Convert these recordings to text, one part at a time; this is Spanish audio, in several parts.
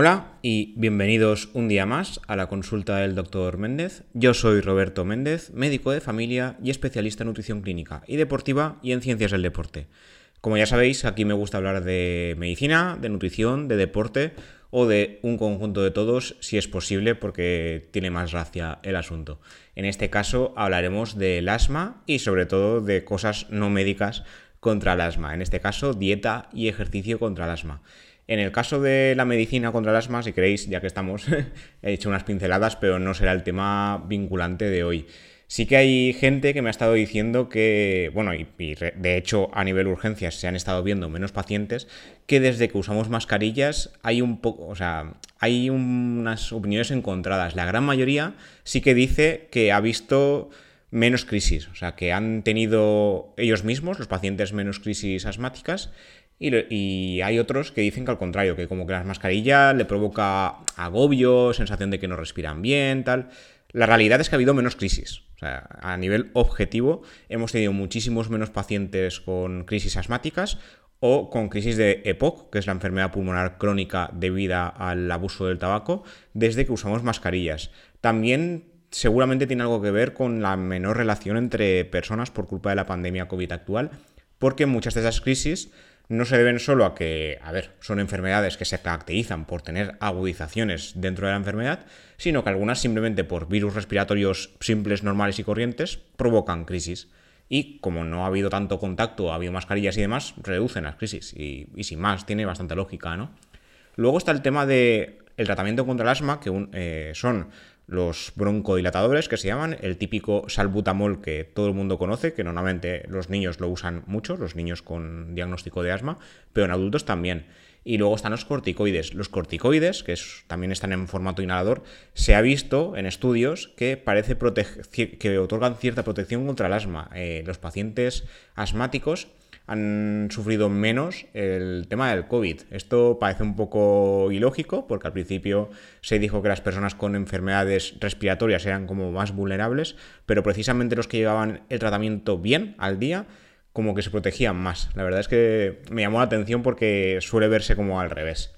Hola y bienvenidos un día más a la consulta del doctor Méndez. Yo soy Roberto Méndez, médico de familia y especialista en nutrición clínica y deportiva y en ciencias del deporte. Como ya sabéis, aquí me gusta hablar de medicina, de nutrición, de deporte o de un conjunto de todos si es posible porque tiene más gracia el asunto. En este caso hablaremos del asma y sobre todo de cosas no médicas contra el asma. En este caso, dieta y ejercicio contra el asma. En el caso de la medicina contra el asma, si queréis, ya que estamos, he hecho unas pinceladas, pero no será el tema vinculante de hoy. Sí que hay gente que me ha estado diciendo que, bueno, y, de hecho a nivel urgencias se han estado viendo menos pacientes, que desde que usamos mascarillas hay un poco, o sea, hay unas opiniones encontradas. La gran mayoría sí que dice que ha visto menos crisis, o sea, que han tenido ellos mismos, los pacientes, menos crisis asmáticas y, hay otros que dicen que al contrario, que como que las mascarillas le provoca agobio, sensación de que no respiran bien, tal. La realidad es que ha habido menos crisis. O sea, a nivel objetivo, hemos tenido muchísimos menos pacientes con crisis asmáticas o con crisis de EPOC, que es la enfermedad pulmonar crónica debida al abuso del tabaco, desde que usamos mascarillas. También seguramente tiene algo que ver con la menor relación entre personas por culpa de la pandemia COVID actual, porque muchas de esas crisis no se deben solo a que, a ver, son enfermedades que se caracterizan por tener agudizaciones dentro de la enfermedad, sino que algunas simplemente por virus respiratorios simples, normales y corrientes provocan crisis. Y como no ha habido tanto contacto, ha habido mascarillas y demás, reducen las crisis. Y, sin más, tiene bastante lógica, ¿no? Luego está el tema del el tratamiento contra el asma, que eh, son los broncodilatadores que se llaman, el típico salbutamol que todo el mundo conoce, que normalmente los niños lo usan mucho, los niños con diagnóstico de asma, pero en adultos también. Y luego están los corticoides. Los corticoides, que también están en formato inhalador, se ha visto en estudios que parece que otorgan cierta protección contra el asma. Eh, los pacientes asmáticos han sufrido menos el tema del COVID. Esto parece un poco ilógico porque al principio se dijo que las personas con enfermedades respiratorias eran como más vulnerables, pero precisamente los que llevaban el tratamiento bien al día como que se protegían más. La verdad es que me llamó la atención porque suele verse como al revés.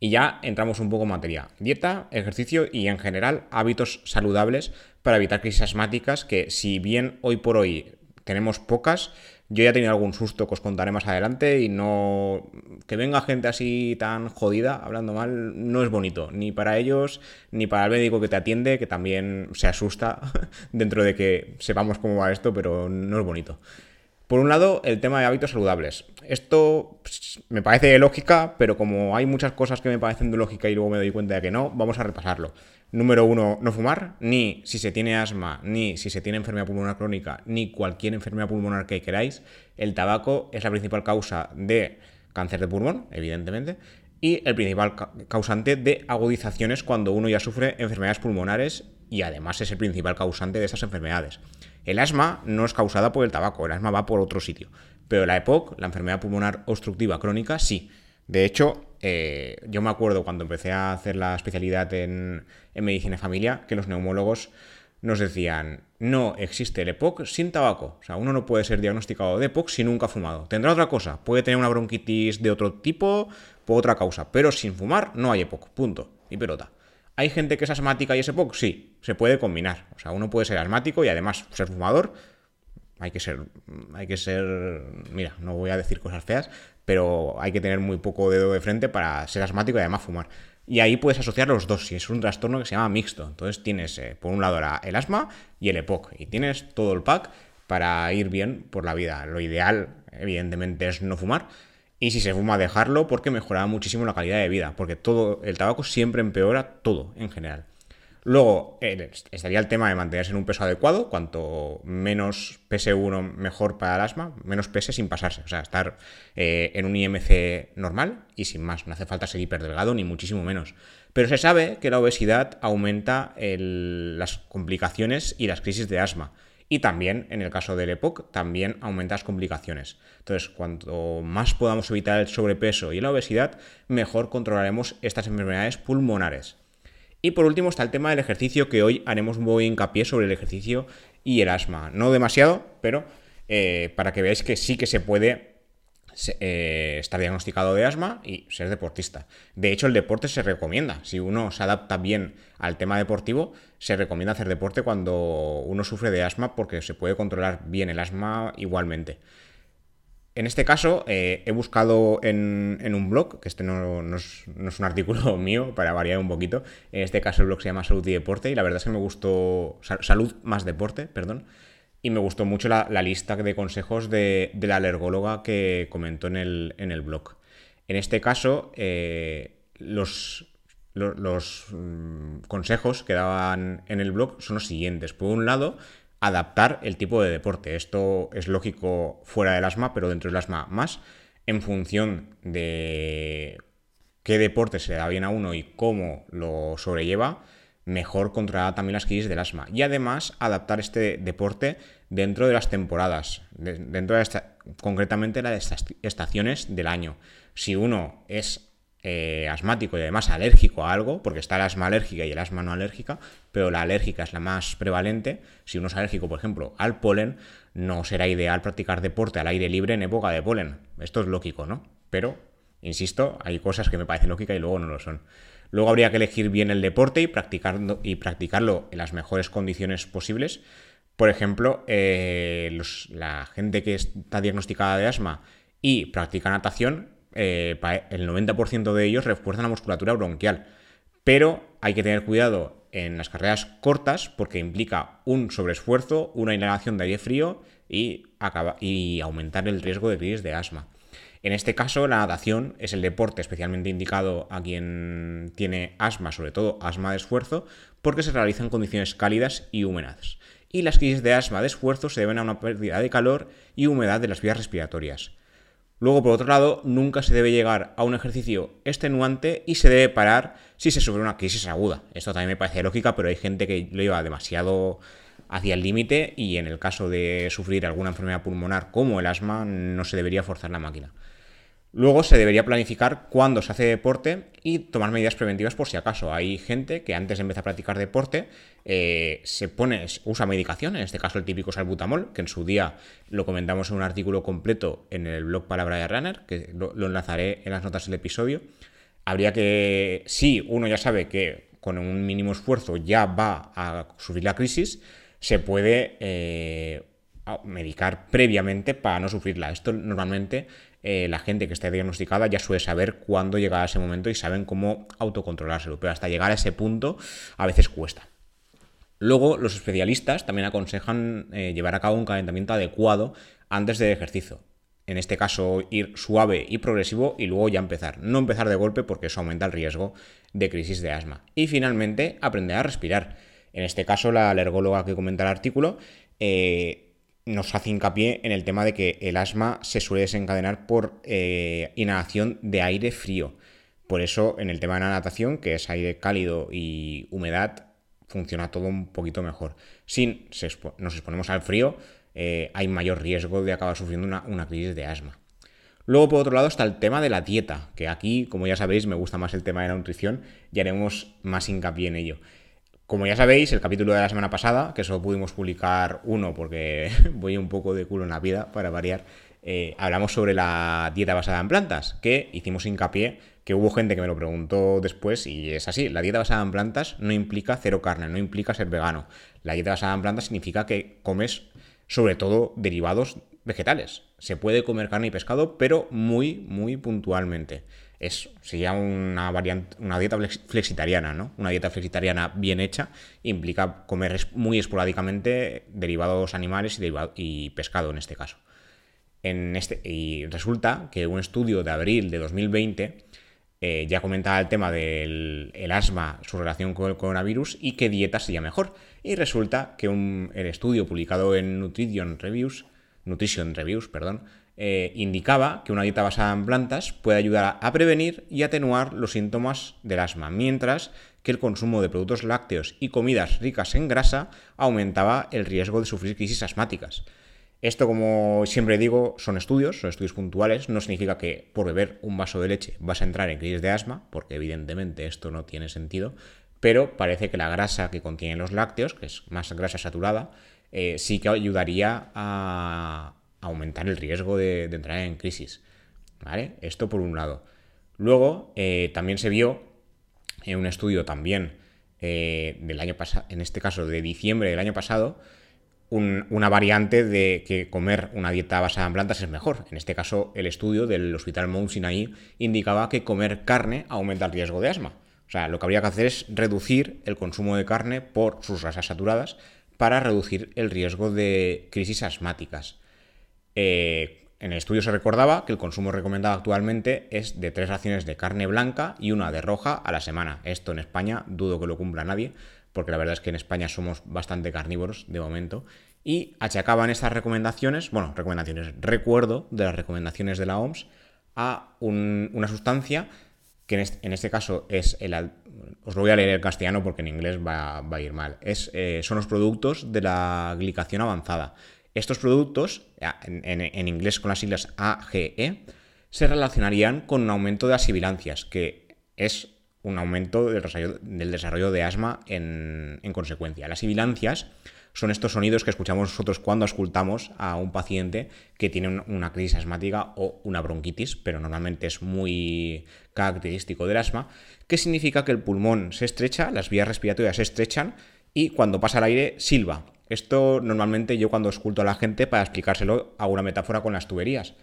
Y ya entramos un poco en materia. Dieta, ejercicio y en general hábitos saludables para evitar crisis asmáticas que si bien hoy por hoy tenemos pocas, yo ya he tenido algún susto que os contaré más adelante y no. Que venga gente así tan jodida, hablando mal, no es bonito. Ni para ellos, ni para el médico que te atiende, que también se asusta dentro de que sepamos cómo va esto, pero no es bonito. Por un lado, el tema de hábitos saludables. Esto pues, me parece lógica, pero como hay muchas cosas que me parecen de lógica y luego me doy cuenta de que no, vamos a repasarlo. Número uno, no fumar, ni si se tiene asma, ni si se tiene enfermedad pulmonar crónica, ni cualquier enfermedad pulmonar que queráis. El tabaco es la principal causa de cáncer de pulmón, evidentemente, y el principal causante de agudizaciones cuando uno ya sufre enfermedades pulmonares y además es el principal causante de esas enfermedades. El asma no es causada por el tabaco, el asma va por otro sitio. Pero la EPOC, la enfermedad pulmonar obstructiva crónica, sí. De hecho, eh, yo me acuerdo cuando empecé a hacer la especialidad en, medicina de familia que los neumólogos nos decían, no existe el EPOC sin tabaco. O sea, uno no puede ser diagnosticado de EPOC si nunca ha fumado. Tendrá otra cosa, puede tener una bronquitis de otro tipo por otra causa, pero sin fumar no hay EPOC, punto. Y pelota. ¿Hay gente que es asmática y es EPOC? Sí, se puede combinar. O sea, uno puede ser asmático y además ser fumador. Hay que ser, hay que ser, mira, no voy a decir cosas feas, pero hay que tener muy poco dedo de frente para ser asmático y además fumar. Y ahí puedes asociar los dos, si es un trastorno que se llama mixto. Entonces tienes, eh, por un lado, el asma y el EPOC. Y tienes todo el pack para ir bien por la vida. Lo ideal, evidentemente, es no fumar y si se fuma, dejarlo porque mejorará muchísimo la calidad de vida, porque todo el tabaco siempre empeora todo en general. Luego estaría el tema de mantenerse en un peso adecuado, cuanto menos pese uno mejor para el asma, menos pese sin pasarse, o sea, estar eh, en un IMC normal y sin más, no hace falta ser hiperdelgado ni muchísimo menos. Pero se sabe que la obesidad aumenta las complicaciones y las crisis de asma. Y también, en el caso del EPOC, también aumenta las complicaciones. Entonces, cuanto más podamos evitar el sobrepeso y la obesidad, mejor controlaremos estas enfermedades pulmonares. Y por último está el tema del ejercicio, que hoy haremos poco hincapié sobre el ejercicio y el asma. No demasiado, pero eh, para que veáis que sí que se puede eh, estar diagnosticado de asma y ser deportista. De hecho, el deporte se recomienda. Si uno se adapta bien al tema deportivo, se recomienda hacer deporte cuando uno sufre de asma porque se puede controlar bien el asma igualmente. En este caso, eh, he buscado en, un blog, que este no, es, un artículo mío, para variar un poquito. En este caso, el blog se llama Salud y Deporte, y la verdad es que me gustó. Salud más Deporte, perdón y me gustó mucho la, lista de consejos de, la alergóloga que comentó en el, blog. En este caso, eh, los, los, mm, consejos que daban en el blog son los siguientes. Por un lado, adaptar el tipo de deporte. Esto es lógico fuera del asma, pero dentro del asma más, en función de qué deporte se le da bien a uno y cómo lo sobrelleva mejor contra también las crisis del asma. Y además adaptar este deporte dentro de las temporadas, dentro de esta, concretamente las estaciones del año. Si uno es eh, asmático y además alérgico a algo, porque está el asma alérgica y el asma no alérgica, pero la alérgica es la más prevalente, si uno es alérgico, por ejemplo, al polen, no será ideal practicar deporte al aire libre en época de polen. Esto es lógico, ¿no? Pero, insisto, hay cosas que me parecen lógicas y luego no lo son. Luego habría que elegir bien el deporte y, practicarlo, y practicarlo en las mejores condiciones posibles. Por ejemplo, eh, la gente que está diagnosticada de asma y practica natación, eh, el 90% de ellos refuerzan la musculatura bronquial. Pero hay que tener cuidado en las carreras cortas porque implica un sobreesfuerzo, una inhalación de aire frío y, y aumentar el riesgo de crisis de asma. En este caso, la natación es el deporte especialmente indicado a quien tiene asma, sobre todo asma de esfuerzo, porque se realiza en condiciones cálidas y húmedas. Y las crisis de asma de esfuerzo se deben a una pérdida de calor y humedad de las vías respiratorias. Luego, por otro lado, nunca se debe llegar a un ejercicio extenuante y se debe parar si se sufre una crisis aguda. Esto también me parece lógica, pero hay gente que lo lleva demasiado hacia el límite y en el caso de sufrir alguna enfermedad pulmonar como el asma no se debería forzar la máquina. Luego se debería planificar cuándo se hace deporte y tomar medidas preventivas por si acaso. Hay gente que antes de empezar a practicar deporte eh, se pone, usa medicación, en este caso el típico salbutamol, que en su día lo comentamos en un artículo completo en el blog Palabra de Runner, que lo, enlazaré en las notas del episodio. Habría que, si uno ya sabe que con un mínimo esfuerzo ya va a sufrir la crisis, se puede eh, medicar previamente para no sufrirla. Esto normalmente eh, la gente que está diagnosticada ya suele saber cuándo llega a ese momento y saben cómo autocontrolárselo, pero hasta llegar a ese punto a veces cuesta. Luego, los especialistas también aconsejan eh, llevar a cabo un calentamiento adecuado antes del ejercicio. En este caso, ir suave y progresivo y luego ya empezar. No empezar de golpe porque eso aumenta el riesgo de crisis de asma. Y finalmente, aprender a respirar. En este caso, la alergóloga que comenta el artículo eh, nos hace hincapié en el tema de que el asma se suele desencadenar por eh, inhalación de aire frío. Por eso, en el tema de la natación, que es aire cálido y humedad, funciona todo un poquito mejor. Si nos exponemos al frío, eh, hay mayor riesgo de acabar sufriendo una, una crisis de asma. Luego, por otro lado, está el tema de la dieta, que aquí, como ya sabéis, me gusta más el tema de la nutrición y haremos más hincapié en ello. Como ya sabéis, el capítulo de la semana pasada, que solo pudimos publicar uno porque voy un poco de culo en la vida para variar, eh, hablamos sobre la dieta basada en plantas, que hicimos hincapié, que hubo gente que me lo preguntó después y es así, la dieta basada en plantas no implica cero carne, no implica ser vegano. La dieta basada en plantas significa que comes sobre todo derivados vegetales. Se puede comer carne y pescado, pero muy, muy puntualmente es, sería una, variante, una dieta flexitariana, ¿no? Una dieta flexitariana bien hecha implica comer muy esporádicamente derivados animales y, y pescado en este caso. En este, y resulta que un estudio de abril de 2020 eh, ya comentaba el tema del asma, su relación con el coronavirus y qué dieta sería mejor. Y resulta que un, el estudio publicado en Nutrition Reviews, Nutrition Reviews, perdón, eh, indicaba que una dieta basada en plantas puede ayudar a prevenir y atenuar los síntomas del asma, mientras que el consumo de productos lácteos y comidas ricas en grasa aumentaba el riesgo de sufrir crisis asmáticas. Esto, como siempre digo, son estudios, son estudios puntuales, no significa que por beber un vaso de leche vas a entrar en crisis de asma, porque evidentemente esto no tiene sentido, pero parece que la grasa que contienen los lácteos, que es más grasa saturada, eh, sí que ayudaría a, aumentar el riesgo de, entrar en crisis. ¿vale? Esto por un lado. Luego, eh, también se vio en un estudio también eh, del año pasado, en este caso de diciembre del año pasado, una variante de que comer una dieta basada en plantas es mejor. En este caso, el estudio del Hospital Mount Sinai indicaba que comer carne aumenta el riesgo de asma. O sea, lo que habría que hacer es reducir el consumo de carne por sus grasas saturadas para reducir el riesgo de crisis asmáticas. Eh, en el estudio se recordaba que el consumo recomendado actualmente es de tres raciones de carne blanca y una de roja a la semana. Esto en España dudo que lo cumpla nadie, porque la verdad es que en España somos bastante carnívoros de momento. Y achacaban estas recomendaciones, bueno, recomendaciones, recuerdo de las recomendaciones de la OMS a una sustancia que en este, caso es el... Os lo voy a leer en castellano porque en inglés va, a ir mal. Es, eh, son los productos de la glicación avanzada. Estos productos, en, inglés con las siglas AGE, se relacionarían con un aumento de las sibilancias, que es un aumento del desarrollo, de asma en, consecuencia. Las sibilancias son estos sonidos que escuchamos nosotros cuando escultamos a un paciente que tiene una crisis asmática o una bronquitis, pero normalmente es muy característico del asma, que significa que el pulmón se estrecha, las vías respiratorias se estrechan y cuando pasa el aire silba. Esto normalmente yo cuando esculto a la gente para explicárselo hago una metáfora con las tuberías.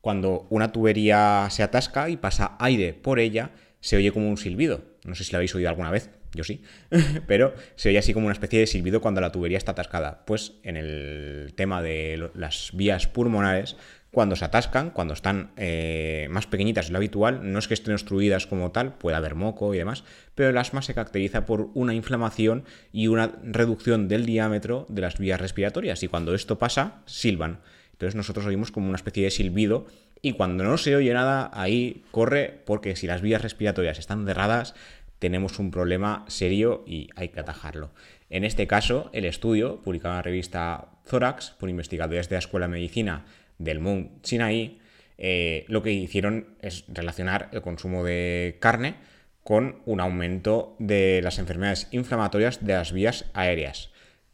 Cuando una tubería se atasca y pasa aire por ella, se oye como un silbido. No sé si lo habéis oído alguna vez, yo sí, pero se oye así como una especie de silbido cuando la tubería está atascada. Pues en el tema de las vías pulmonares cuando se atascan, cuando están eh, más pequeñitas de lo habitual, no es que estén obstruidas como tal, puede haber moco y demás, pero el asma se caracteriza por una inflamación y una reducción del diámetro de las vías respiratorias, y cuando esto pasa, silban. Entonces nosotros oímos como una especie de silbido, y cuando no se oye nada, ahí corre, porque si las vías respiratorias están cerradas, tenemos un problema serio y hay que atajarlo. En este caso, el estudio, publicado en la revista Thorax por investigadores de la Escuela de Medicina del Mount Sinai, eh, lo que hicieron es relacionar el consumo de carne con un aumento de las enfermedades inflamatorias de las vías aéreas,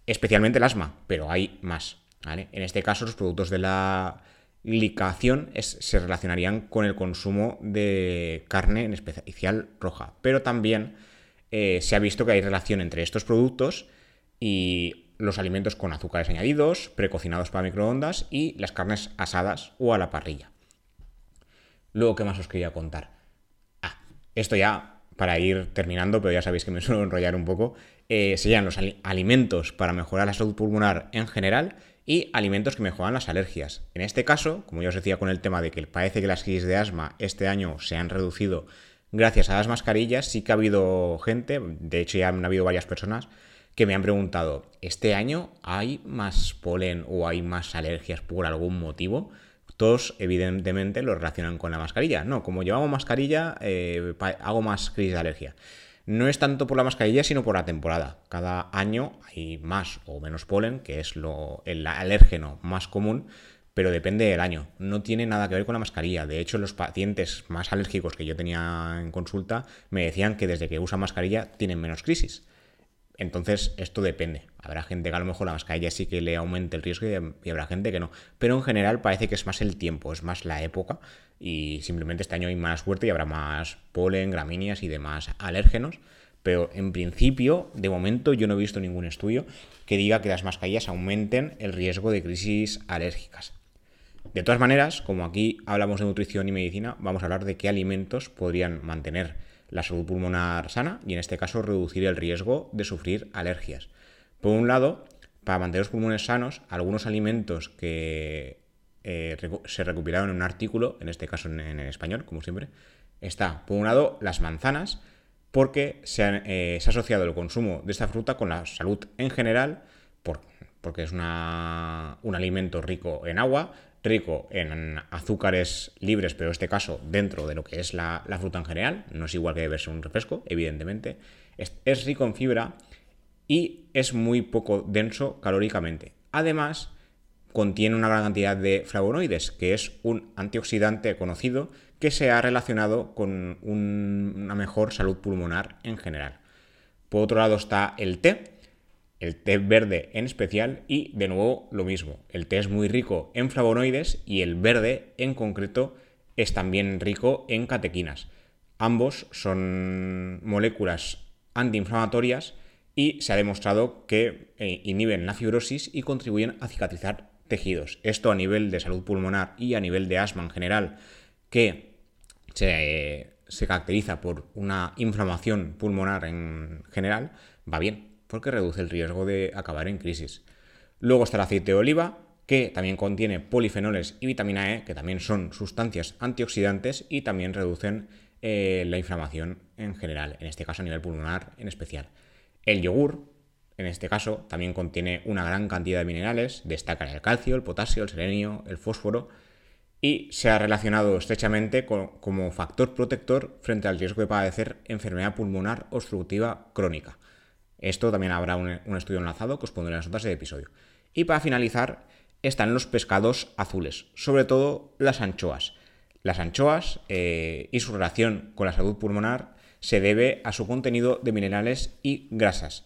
especialmente el asma, pero hay más. En este caso, los productos de la glicación se relacionarían con el consumo de carne, en especial roja, pero también eh, se ha visto que hay relación entre estos productos y los alimentos con azúcares añadidos, precocinados para microondas y las carnes asadas o a la parrilla. Luego, ¿qué más os quería contar? Ah, esto ya para ir terminando, pero ya sabéis que me suelo enrollar un poco, eh, serían los alimentos para mejorar la salud pulmonar en general y alimentos que mejoran las alergias. En este caso, como ya os decía con el tema de que parece que las crisis de asma este año se han reducido gracias a las mascarillas, sí que ha habido gente, de hecho ya han habido varias personas que me han preguntado, ¿este año hay más polen o hay más alergias por algún motivo? Todos evidentemente lo relacionan con la mascarilla. No, como llevamos mascarilla, eh, hago más crisis de alergia. No es tanto por la mascarilla, sino por la temporada. Cada año hay más o menos polen, que es lo, el alérgeno más común, pero depende del año. No tiene nada que ver con la mascarilla. De hecho, los pacientes más alérgicos que yo tenía en consulta me decían que desde que usan mascarilla tienen menos crisis. Entonces, esto depende. Habrá gente que a lo mejor la mascarilla sí que le aumente el riesgo y habrá gente que no. Pero en general parece que es más el tiempo, es más la época. Y simplemente este año hay más suerte y habrá más polen, gramíneas y demás alérgenos. Pero en principio, de momento, yo no he visto ningún estudio que diga que las mascarillas aumenten el riesgo de crisis alérgicas. De todas maneras, como aquí hablamos de nutrición y medicina, vamos a hablar de qué alimentos podrían mantener la salud pulmonar sana y en este caso reducir el riesgo de sufrir alergias. Por un lado, para mantener los pulmones sanos, algunos alimentos que eh, se recuperaron en un artículo, en este caso en, español, como siempre, está, por un lado, las manzanas, porque se, eh, ha asociado el consumo de esta fruta con la salud en general, porque es un alimento rico en agua, rico en azúcares libres, pero en este caso dentro de lo que es la, fruta en general, no es igual que beberse un refresco, evidentemente, es, rico en fibra y es muy poco denso calóricamente. Además, contiene una gran cantidad de flavonoides, que es un antioxidante conocido que se ha relacionado con una mejor salud pulmonar en general. Por otro lado está el té, el té verde en especial y de nuevo lo mismo, el té es muy rico en flavonoides y el verde en concreto es también rico en catequinas. Ambos son moléculas antiinflamatorias y se ha demostrado que eh, inhiben la fibrosis y contribuyen a cicatrizar tejidos. Esto a nivel de salud pulmonar y a nivel de asma en general, que se, se caracteriza por una inflamación pulmonar en general, va bien, porque reduce el riesgo de acabar en crisis. Luego está el aceite de oliva, que también contiene polifenoles y vitamina E, que también son sustancias antioxidantes y también reducen eh, la inflamación en general, en este caso a nivel pulmonar en especial. El yogur, en este caso, también contiene una gran cantidad de minerales, destacan el calcio, el potasio, el selenio, el fósforo, y se ha relacionado estrechamente como factor protector frente al riesgo de padecer enfermedad pulmonar obstructiva crónica. Esto también habrá un, un estudio enlazado que os pondré en las notas del episodio. Y para finalizar, están los pescados azules, sobre todo las anchoas. Las anchoas eh, y su relación con la salud pulmonar se debe a su contenido de minerales y grasas.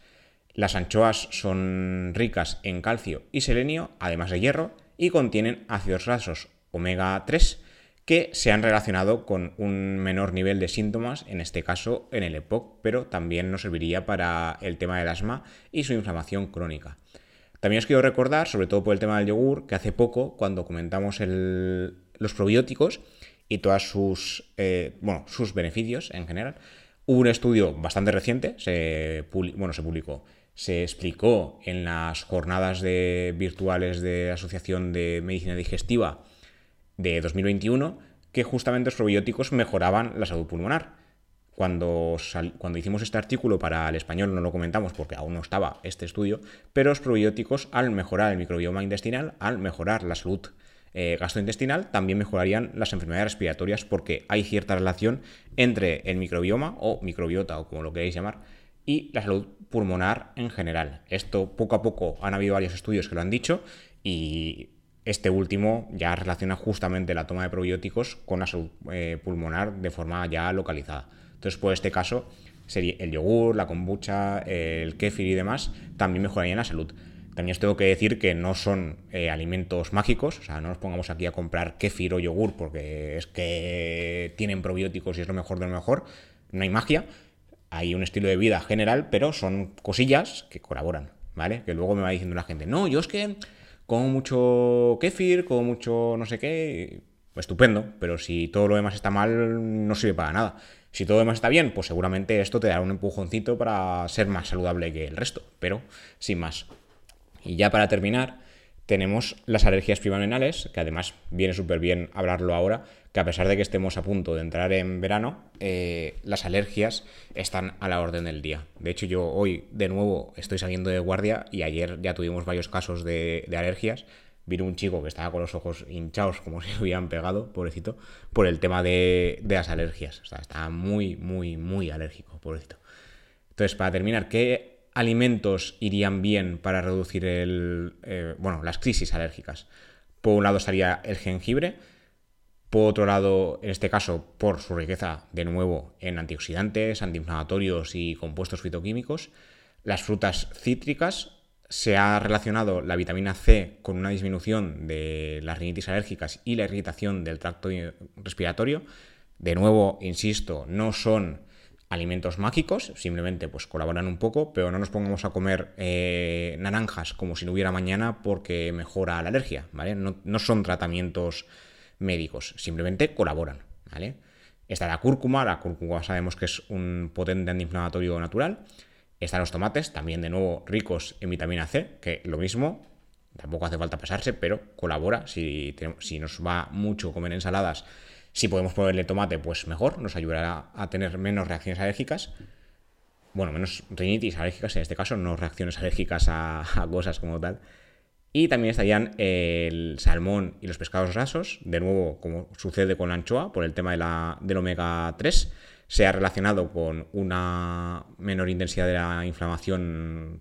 Las anchoas son ricas en calcio y selenio, además de hierro, y contienen ácidos grasos omega 3 que se han relacionado con un menor nivel de síntomas, en este caso en el EPOC, pero también nos serviría para el tema del asma y su inflamación crónica. También os quiero recordar, sobre todo por el tema del yogur, que hace poco, cuando comentamos los probióticos y todos sus, eh, sus beneficios en general, hubo un estudio bastante reciente, se, bueno, se publicó, se explicó en las jornadas virtuales de la Asociación de Medicina Digestiva de 2021 que justamente los probióticos mejoraban la salud pulmonar. Cuando, cuando hicimos este artículo para el español no lo comentamos porque aún no estaba este estudio, pero los probióticos al mejorar el microbioma intestinal, al mejorar la salud eh, gastrointestinal, también mejorarían las enfermedades respiratorias porque hay cierta relación entre el microbioma o microbiota o como lo queréis llamar y la salud pulmonar en general. Esto poco a poco han habido varios estudios que lo han dicho y este último ya relaciona justamente la toma de probióticos con la salud eh, pulmonar de forma ya localizada. Entonces, por este caso, sería el yogur, la kombucha, el kéfir y demás, también mejorarían la salud. También os tengo que decir que no son eh, alimentos mágicos, o sea, no nos pongamos aquí a comprar kéfir o yogur porque es que tienen probióticos y es lo mejor de lo mejor. No hay magia, hay un estilo de vida general, pero son cosillas que colaboran, ¿vale? Que luego me va diciendo la gente, no, yo es que como mucho kéfir, como mucho no sé qué, estupendo, pero si todo lo demás está mal, no sirve para nada. Si todo demás está bien, pues seguramente esto te dará un empujoncito para ser más saludable que el resto, pero sin más. Y ya para terminar, tenemos las alergias primaveranales, que además viene súper bien hablarlo ahora, que a pesar de que estemos a punto de entrar en verano, eh, las alergias están a la orden del día. De hecho, yo hoy de nuevo estoy saliendo de guardia y ayer ya tuvimos varios casos de alergias vino un chico que estaba con los ojos hinchados como si hubieran pegado, pobrecito, por el tema de, las alergias. O sea, estaba muy, muy, muy alérgico, pobrecito. Entonces, para terminar, ¿qué alimentos irían bien para reducir el, eh, bueno, las crisis alérgicas? Por un lado estaría el jengibre, por otro lado, en este caso, por su riqueza, de nuevo, en antioxidantes, antiinflamatorios y compuestos fitoquímicos, las frutas cítricas, se ha relacionado la vitamina C con una disminución de las rinitis alérgicas y la irritación del tracto respiratorio. De nuevo, insisto, no son alimentos mágicos, simplemente pues colaboran un poco, pero no nos pongamos a comer eh, naranjas como si no hubiera mañana porque mejora la alergia, ¿vale? No, son tratamientos médicos, simplemente colaboran, ¿vale? Está la cúrcuma, la cúrcuma sabemos que es un potente antiinflamatorio natural, están los tomates, también de nuevo ricos en vitamina C, que lo mismo, tampoco hace falta pasarse, pero colabora. Si, si nos va mucho comer ensaladas, si podemos ponerle tomate, pues mejor, nos ayudará a tener menos reacciones alérgicas. Bueno, menos rinitis alérgicas, en este caso, no reacciones alérgicas a, cosas como tal. Y también estarían el salmón y los pescados grasos, de nuevo, como sucede con la anchoa, por el tema de la, del omega 3 se ha relacionado con una menor intensidad de la inflamación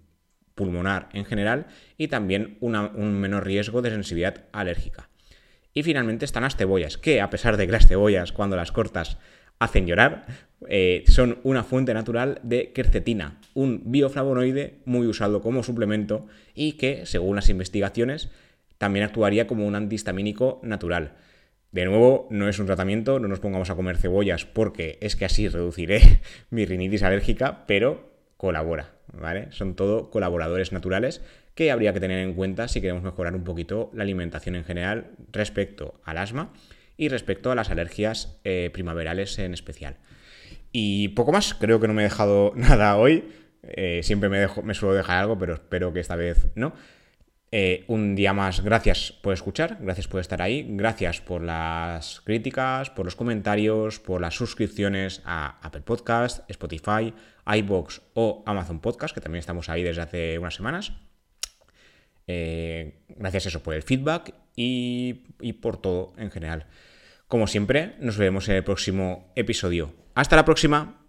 pulmonar en general y también un menor riesgo de sensibilidad alérgica. Y finalmente están las cebollas, que a pesar de que las cebollas cuando las cortas hacen llorar, eh, son una fuente natural de quercetina, un bioflavonoide muy usado como suplemento y que, según las investigaciones, también actuaría como un antihistamínico natural. De nuevo, no es un tratamiento, no nos pongamos a comer cebollas porque es que así reduciré mi rinitis alérgica, pero colabora, ¿vale? Son todo colaboradores naturales que habría que tener en cuenta si queremos mejorar un poquito la alimentación en general respecto al asma y respecto a las alergias eh, primaverales en especial. Y poco más, creo que no me he dejado nada hoy. Eh, siempre me, dejo, me suelo dejar algo, pero espero que esta vez no. Eh, un día más, gracias por escuchar, gracias por estar ahí, gracias por las críticas, por los comentarios, por las suscripciones a Apple Podcast, Spotify, iBox o Amazon Podcast, que también estamos ahí desde hace unas semanas. Eh, gracias a eso por el feedback y, y por todo en general. Como siempre, nos veremos en el próximo episodio. Hasta la próxima.